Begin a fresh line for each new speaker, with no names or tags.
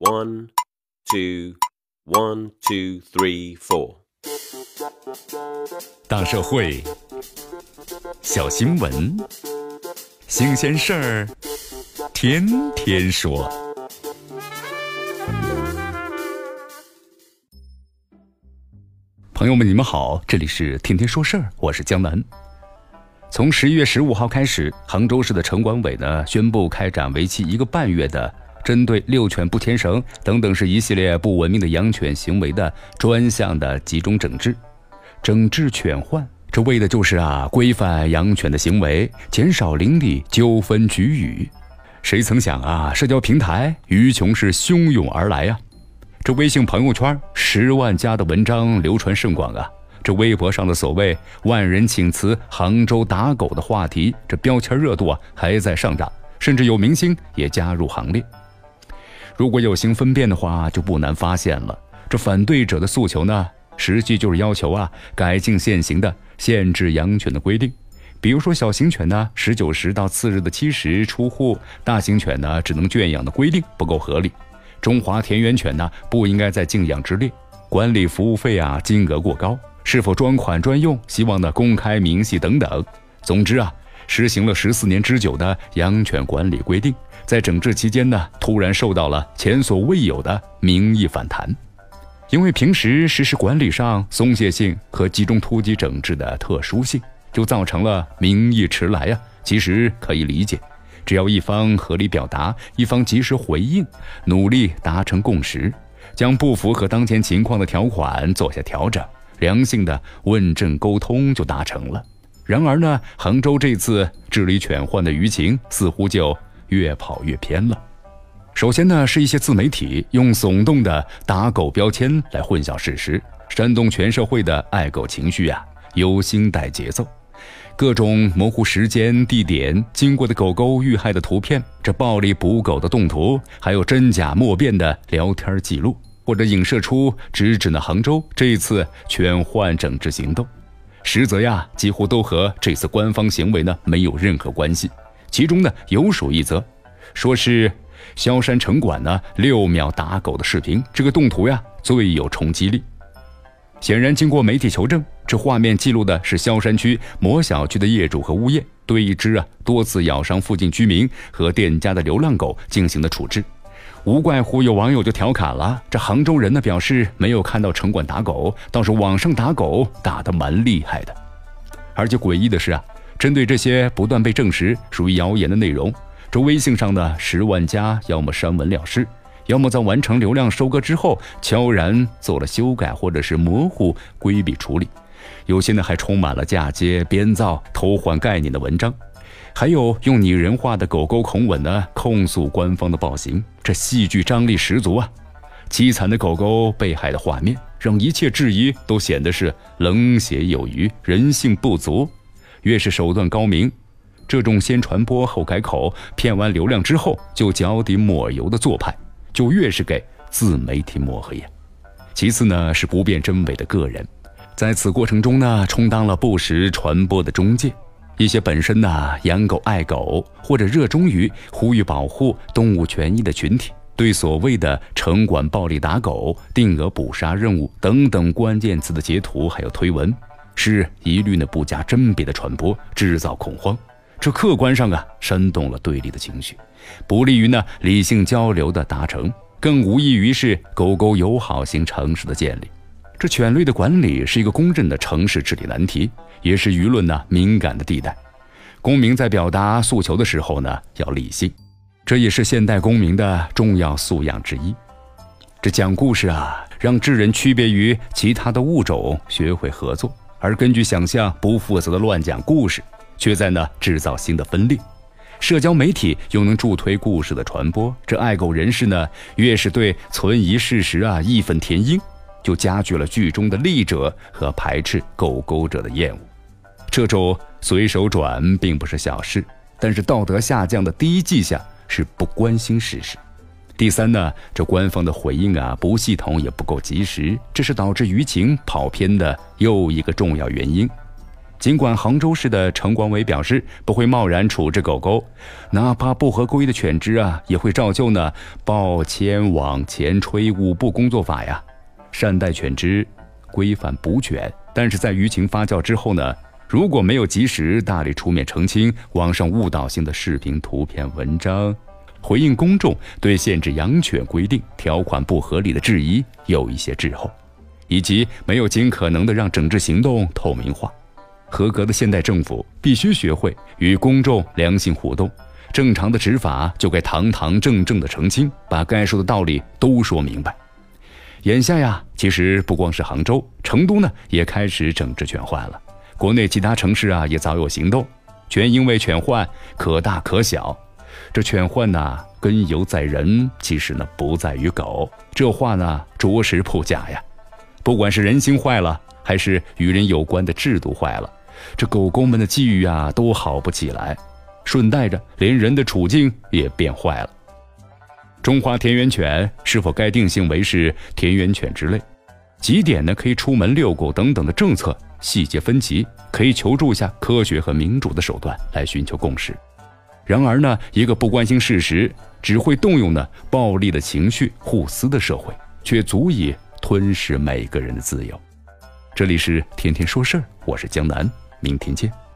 One, two, one, two, three, four.
大社会，小新闻，新鲜事儿，天天说。朋友们，你们好，这里是天天说事儿，我是江南。从十一月十五号开始，杭州市的城管委呢宣布开展为期一个半月的针对遛犬不牵绳等等是一系列不文明的养犬行为的专项的集中整治，整治犬患，这为的就是啊规范养犬的行为，减少邻里纠纷局龉。谁曾想啊，社交平台鱼穷是汹涌而来呀，这微信朋友圈十万加的文章流传甚广啊。这微博上的所谓“万人请辞杭州打狗”的话题，这标签热度啊还在上涨，甚至有明星也加入行列。如果有心分辨的话，就不难发现了，这反对者的诉求呢，实际就是要求啊改进现行的限制养犬的规定。比如说，小型犬呢，十九时到次日的七时出户；大型犬呢，只能圈养的规定不够合理；中华田园犬呢，不应该在禁养之列；管理服务费啊，金额过高。是否专款专用？希望呢公开明细等等。总之啊，实行了十四年之久的养犬管理规定，在整治期间呢，突然受到了前所未有的民意反弹。因为平时实施管理上松懈性和集中突击整治的特殊性，就造成了民意迟来呀。其实可以理解，只要一方合理表达，一方及时回应，努力达成共识，将不符合当前情况的条款做下调整。良性的问政沟通就达成了。然而呢，杭州这次治理犬患的舆情似乎就越跑越偏了。首先呢，是一些自媒体用耸动的打狗标签来混淆事实，煽动全社会的爱狗情绪啊，有心带节奏。各种模糊时间、地点、经过的狗狗遇害的图片，这暴力捕狗的动图，还有真假莫辨的聊天记录。或者影射出直指呢杭州这次犬患整治行动，实则呀几乎都和这次官方行为呢没有任何关系。其中呢有属一则，说是萧山城管呢六秒打狗的视频，这个动图呀最有冲击力。显然，经过媒体求证，这画面记录的是萧山区某小区的业主和物业对一只啊多次咬伤附近居民和店家的流浪狗进行的处置。无怪乎有网友就调侃了：“这杭州人呢，表示没有看到城管打狗，倒是网上打狗打得蛮厉害的。”而且诡异的是啊，针对这些不断被证实属于谣言的内容，这微信上的十万加要么删文了事，要么在完成流量收割之后悄然做了修改或者是模糊规避处理，有些呢还充满了嫁接、编造、偷换概念的文章。还有用拟人化的狗狗口吻呢，控诉官方的暴行，这戏剧张力十足啊！凄惨的狗狗被害的画面，让一切质疑都显得是冷血有余、人性不足。越是手段高明，这种先传播后改口、骗完流量之后就脚底抹油的做派，就越是给自媒体抹黑呀。其次呢，是不辨真伪的个人，在此过程中呢，充当了不实传播的中介。一些本身呢养狗爱狗或者热衷于呼吁保护动物权益的群体，对所谓的城管暴力打狗、定额捕杀任务等等关键词的截图还有推文，是一律呢不加甄别的传播，制造恐慌。这客观上啊煽动了对立的情绪，不利于呢理性交流的达成，更无异于是狗狗友好型城市的建立。这犬类的管理是一个公认的城市治理难题，也是舆论呢敏感的地带。公民在表达诉求的时候呢，要理性，这也是现代公民的重要素养之一。这讲故事啊，让智人区别于其他的物种，学会合作；而根据想象不负责的乱讲故事，却在呢制造新的分裂。社交媒体又能助推故事的传播，这爱狗人士呢，越是对存疑事实啊义愤填膺。就加剧了剧中的利者和排斥狗狗者的厌恶。这种随手转并不是小事，但是道德下降的第一迹象是不关心事实。第三呢，这官方的回应啊不系统也不够及时，这是导致舆情跑偏的又一个重要原因。尽管杭州市的城管委表示不会贸然处置狗狗，哪怕不合规的犬只啊，也会照旧呢抱牵、往前、吹五步工作法呀，善待犬只，规范捕犬。但是在舆情发酵之后呢，如果没有及时大力出面澄清网上误导性的视频、图片、文章，回应公众对限制养犬规定条款不合理的质疑有一些滞后，以及没有尽可能的让整治行动透明化。合格的现代政府必须学会与公众良性互动，正常的执法就该堂堂正正的澄清，把该说的道理都说明白。眼下呀，其实不光是杭州，成都呢也开始整治犬患了。国内其他城市啊也早有行动，全因为犬患可大可小。这犬患呐，根由在人，其实呢不在于狗。这话呢着实不假呀。不管是人心坏了，还是与人有关的制度坏了。这狗狗们的际遇啊，都好不起来，顺带着连人的处境也变坏了。中华田园犬是否该定性为是田园犬之类？几点呢？可以出门遛狗等等的政策细节分歧，可以求助一下科学和民主的手段来寻求共识。然而呢，一个不关心事实，只会动用呢暴力的情绪互撕的社会，却足以吞噬每个人的自由。这里是天天说事儿，我是江南。明天见。